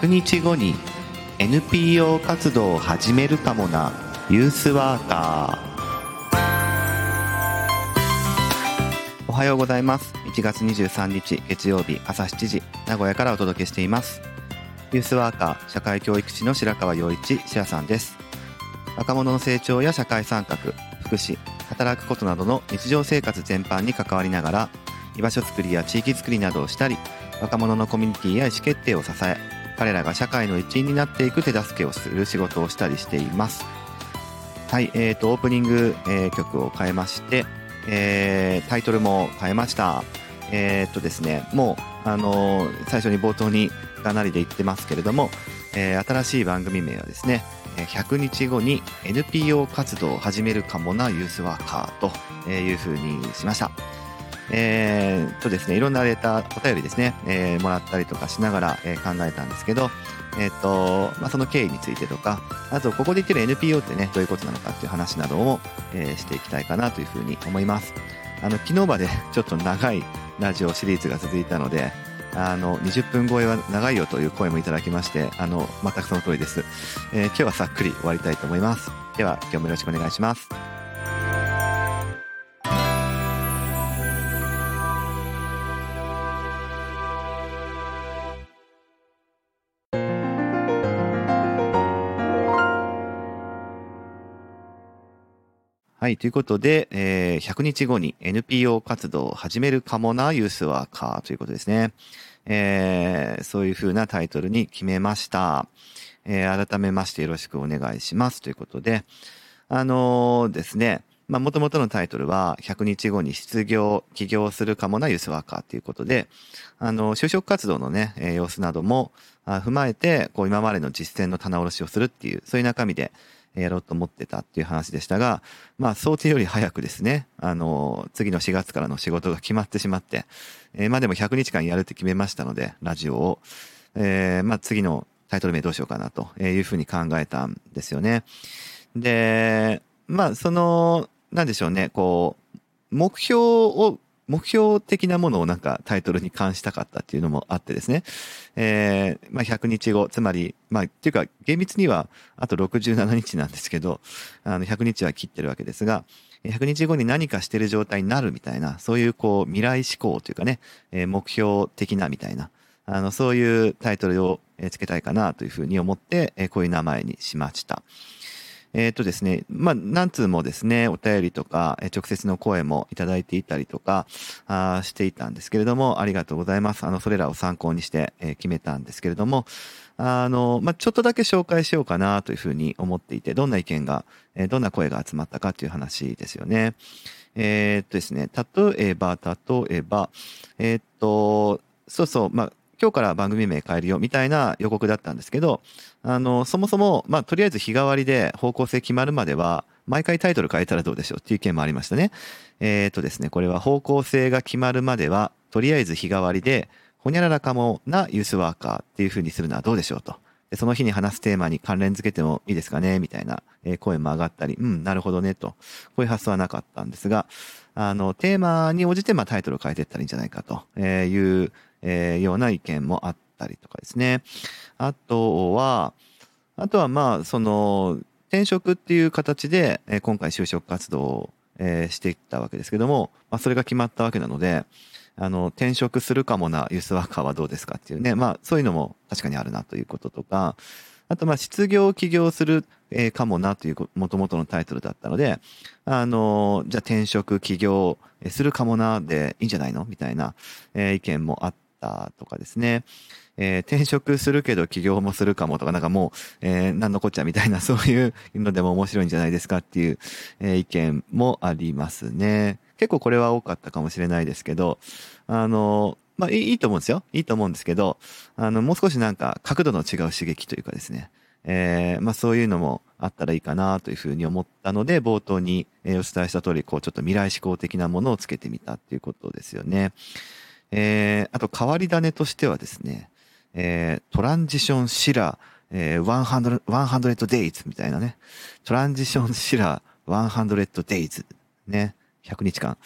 100日後に NPO 活動を始めるかもな。ユースワーカー。おはようございます。1月23日月曜日朝7時名古屋からお届けしています。ユースワーカー社会教育士の白川陽一シアさんです。若者の成長や社会参画福祉働くことなどの日常生活全般に関わりながら居場所づくりや地域づくりなどをしたり若者のコミュニティや意思決定を支え彼らが社会の一員になっていく手助けをする仕事をしたりしていますはいえーと、オープニング、えー、曲を変えまして、えー、タイトルも変えましたえー、っとですねもうあのー、最初に冒頭にかなりで言ってますけれども、えー、新しい番組名はですね100日後に NPO 活動を始めるかもなユースワーカーというふうにしました。えー、とですね、いろんなレター、お便りですね、えー、もらったりとかしながら、えー、考えたんですけど、えっ、ー、と、まあ、その経緯についてとか、あと、ここで言ってる NPO ってね、どういうことなのかっていう話などを、えー、していきたいかなというふうに思います。あの、昨日まで ちょっと長いラジオシリーズが続いたので、あの、20分超えは長いよという声もいただきまして、あの、全くその通りです。えー、今日はさっくり終わりたいと思います。では、今日もよろしくお願いします。はい。ということで、えー、100日後に NPO 活動を始めるかもなユースワーカーということですね。えー、そういうふうなタイトルに決めました。えー、改めましてよろしくお願いしますということで、あのー、ですね、まあ、元々のタイトルは、100日後に失業、起業するかもなユースワーカーということで、あの、就職活動のね、様子なども踏まえて、こう、今までの実践の棚卸しをするっていう、そういう中身で、やろうと思ってたっていう話でしたが、まあ想定より早くですね、あの、次の4月からの仕事が決まってしまって、えー、まあでも100日間やるって決めましたので、ラジオを、えー、まあ次のタイトル名どうしようかなというふうに考えたんですよね。で、まあその、なんでしょうね、こう、目標を目標的なものをなんかタイトルに関したかったっていうのもあってですね。えー、まあ、100日後、つまり、まあ、っていうか、厳密にはあと67日なんですけど、あの、100日は切ってるわけですが、100日後に何かしてる状態になるみたいな、そういうこう、未来志向というかね、えー、目標的なみたいな、あの、そういうタイトルを付けたいかなというふうに思って、こういう名前にしました。えっ、ー、とですね、まあ、何通もですね、お便りとか、直接の声もいただいていたりとか、あしていたんですけれども、ありがとうございます。あの、それらを参考にして、え、決めたんですけれども、あの、まあ、ちょっとだけ紹介しようかなというふうに思っていて、どんな意見が、え、どんな声が集まったかという話ですよね。えー、っとですね、例えば、例えば、えー、っと、そうそう、まあ、今日から番組名変えるよみたいな予告だったんですけど、あの、そもそも、まあ、とりあえず日替わりで方向性決まるまでは、毎回タイトル変えたらどうでしょうっていう意見もありましたね。えっ、ー、とですね、これは方向性が決まるまでは、とりあえず日替わりで、ほにゃららかもなユースワーカーっていう風にするのはどうでしょうと。でその日に話すテーマに関連付けてもいいですかねみたいな声も上がったり、うん、なるほどねと。こういう発想はなかったんですが、あの、テーマに応じて、まあ、タイトルを変えていったらいいんじゃないかというえー、ような意見もあったりとかですね。あとは、あとはまあ、その、転職っていう形で、えー、今回就職活動を、えー、していったわけですけども、まあ、それが決まったわけなので、あの、転職するかもなユースワーカーはどうですかっていうね、まあ、そういうのも確かにあるなということとか、あと、まあ、失業起業する、えー、かもなという、もともとのタイトルだったので、あの、じゃあ転職起業するかもなでいいんじゃないのみたいな、えー、意見もあっ、ったとかですね。えー、転職するけど起業もするかもとか、なんかもう、えー、なんのこっちゃみたいな、そういうのでも面白いんじゃないですかっていう、えー、意見もありますね。結構これは多かったかもしれないですけど、あの、まあいい、いいと思うんですよ。いいと思うんですけど、あの、もう少しなんか角度の違う刺激というかですね。えー、まあそういうのもあったらいいかなというふうに思ったので、冒頭にお伝えした通り、こうちょっと未来志向的なものをつけてみたっていうことですよね。えー、あと変わり種としてはですね、えー、トランジションシラー、えー、100, 100 days みたいなね。トランジションシラー100 days ね。100日間。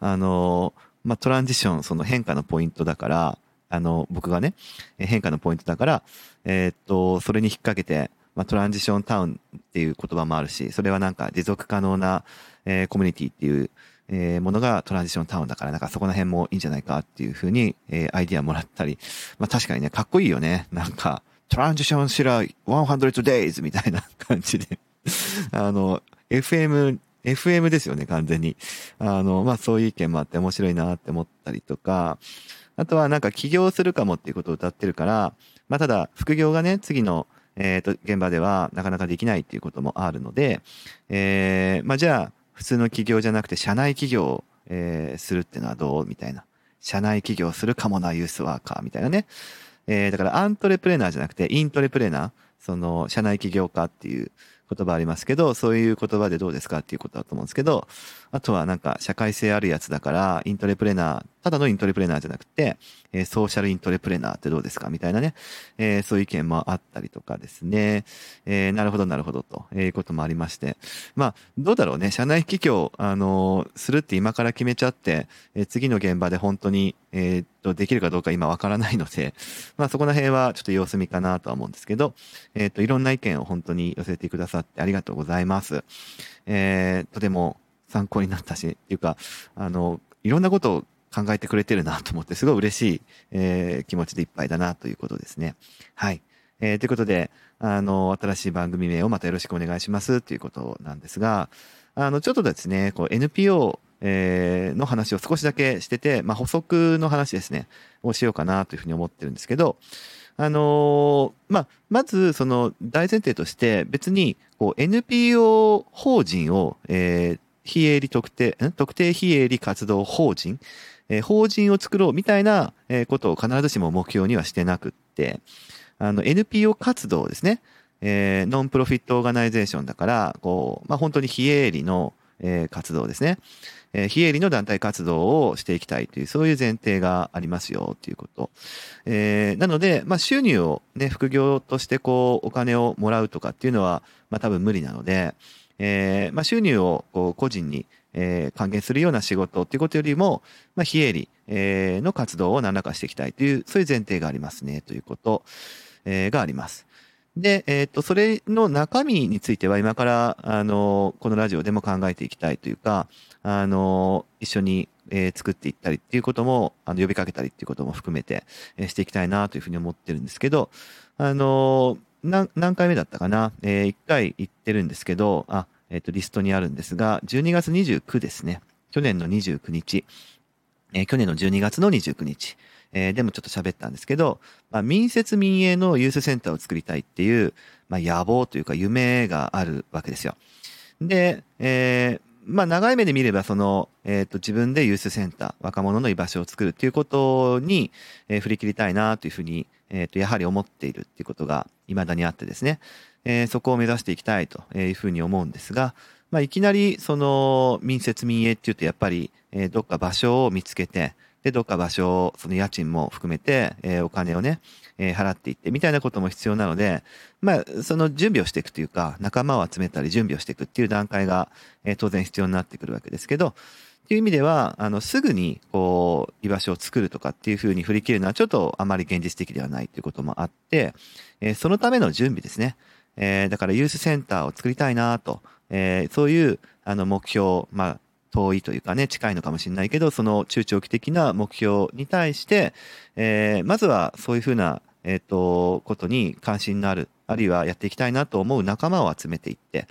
あのー、まあ、トランジション、その変化のポイントだから、あの、僕がね、変化のポイントだから、えー、っと、それに引っ掛けて、まあ、トランジションタウンっていう言葉もあるし、それはなんか持続可能な、えー、コミュニティっていう、えー、ものがトランジションタウンだから、なんかそこら辺もいいんじゃないかっていうふうに、えー、アイディアもらったり、まあ確かにね、かっこいいよね。なんか、トランジションシラー100 days みたいな感じで あの、FM、FM ですよね、完全に。あの、まあそういう意見もあって面白いなって思ったりとか、あとはなんか起業するかもっていうことを歌ってるから、まあただ副業がね、次のえっ、ー、と、現場ではなかなかできないっていうこともあるので、えー、まあじゃあ、普通の企業じゃなくて社内企業を、えー、するっていうのはどう？みたいな。社内企業するかもなユースワーカーみたいなね。えー、だからアントレプレナーじゃなくてイントレプレナー、その社内起業家っていう言葉ありますけど、そういう言葉でどうですかっていうことだと思うんですけど、あとはなんか社会性あるやつだから、イントレプレナー、ただのイントレプレナーじゃなくて、えー、ソーシャルイントレプレナーってどうですかみたいなね、えー、そういう意見もあったりとかですね、えー、なるほどなるほどということもありまして、まあ、どうだろうね、社内企業、あのするって今から決めちゃって、え次の現場で本当に、え、っと、できるかどうか今わからないので、まあそこら辺はちょっと様子見かなとは思うんですけど、えっと、いろんな意見を本当に寄せてくださいってありがとうございます。えー、とても参考になったし、っていうか、あの、いろんなことを考えてくれてるなと思って、すごい嬉しい、えー、気持ちでいっぱいだなということですね。はい。えー、ということで、あの、新しい番組名をまたよろしくお願いしますということなんですが、あの、ちょっとですね、こう NPO えー、の話を少しだけしてて、まあ、補足の話ですね、をしようかなというふうに思ってるんですけど、あのー、まあ、まず、その大前提として、別に、こう、NPO 法人を、えー、非営利特定、特定非営利活動法人、えー、法人を作ろうみたいなえことを必ずしも目標にはしてなくって、あの、NPO 活動ですね。えー、 non-profit organization だから、こう、まあ、本当に非営利の、えー、活動ですね。えー、非営利の団体活動をしていきたいという、そういう前提がありますよということ。えー、なので、まあ、収入をね、副業としてこう、お金をもらうとかっていうのは、まあ、多分無理なので、えー、まあ、収入をこう個人に、えー、還元するような仕事っていうことよりも、まあ、非営利、えー、の活動を何らかしていきたいという、そういう前提がありますね、ということ、えー、があります。で、えっ、と、それの中身については今から、あの、このラジオでも考えていきたいというか、あの、一緒に、えー、作っていったりっていうことも、あの、呼びかけたりっていうことも含めて、えー、していきたいなというふうに思ってるんですけど、あの、何、何回目だったかな？えー、1回行ってるんですけど、あ、えっ、と、リストにあるんですが、12月29ですね。去年の29日。え、去年の12月の29日。えー、でもちょっと喋ったんですけど、まあ、民設民営のユースセンターを作りたいっていう、まあ、野望というか夢があるわけですよ。で、えー、まあ、長い目で見れば、その、えっ、ー、と、自分でユースセンター、若者の居場所を作るっていうことに、えー、振り切りたいなというふうに、えっ、ー、と、やはり思っているっていうことが未だにあってですね、えー、そこを目指していきたいというふうに思うんですが、まあ、いきなり、その、民設民営っていうと、やっぱり、えー、どっか場所を見つけて、で、どっか場所を、その家賃も含めて、えー、お金をね、えー、払っていって、みたいなことも必要なので、まあ、その準備をしていくというか、仲間を集めたり準備をしていくっていう段階が、えー、当然必要になってくるわけですけど、っていう意味では、あの、すぐに、こう、居場所を作るとかっていうふうに振り切るのは、ちょっとあまり現実的ではないということもあって、えー、そのための準備ですね。えー、だからユースセンターを作りたいなと、えー、そういう、あの、目標、まあ、遠いというかね、近いのかもしれないけど、その中長期的な目標に対して、えー、まずはそういうふうな、えっ、ー、と、ことに関心のある、あるいはやっていきたいなと思う仲間を集めていって、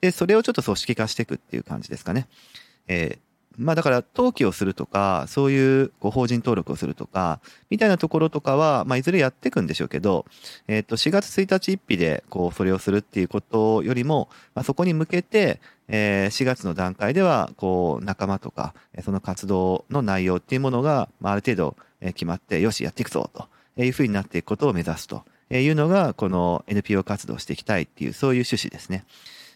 で、それをちょっと組織化していくっていう感じですかね。えー、まあだから登記をするとか、そういうこう法人登録をするとか、みたいなところとかは、まあいずれやっていくんでしょうけど、えっ、ー、と4月1日1日でこうそれをするっていうことよりも、まあ、そこに向けて、えー、4月の段階では、こう仲間とか、その活動の内容っていうものが、まあ、ある程度決まって、よし、やっていくぞというふうになっていくことを目指すというのが、この NPO 活動をしていきたいっていう、そういう趣旨ですね。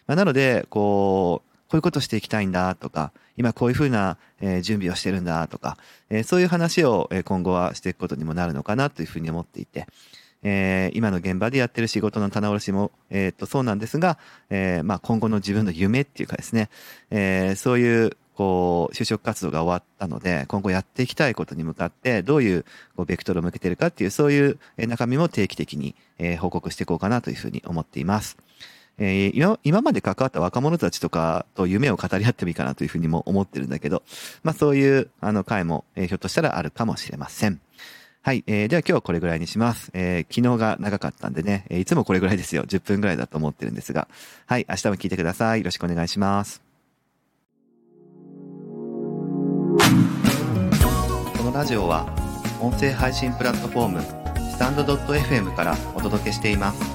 まあ、なので、こう、こういうことしていきたいんだとか、今こういうふうな、え準備をしてるんだとか、えそういう話を今後はしていくことにもなるのかなというふうに思っていて、え今の現場でやってる仕事の棚卸しも、えっとそうなんですが、えま、今後の自分の夢っていうかですね、えそういうこう、就職活動が終わったので、今後やっていきたいことに向かって、どういう、こう、ベクトルを向けてるかっていう、そういう中身も定期的に、え報告していこうかなというふうに思っています。えー、今、まで関わった若者たちとかと夢を語り合ってもいいかなというふうにも思ってるんだけど、まあそういう、あの、回も、えー、ひょっとしたらあるかもしれません。はい。えー、では今日はこれぐらいにします。えー、昨日が長かったんでね、えー、いつもこれぐらいですよ。10分ぐらいだと思ってるんですが。はい。明日も聞いてください。よろしくお願いします。このラジオは、音声配信プラットフォーム、スタンド .fm からお届けしています。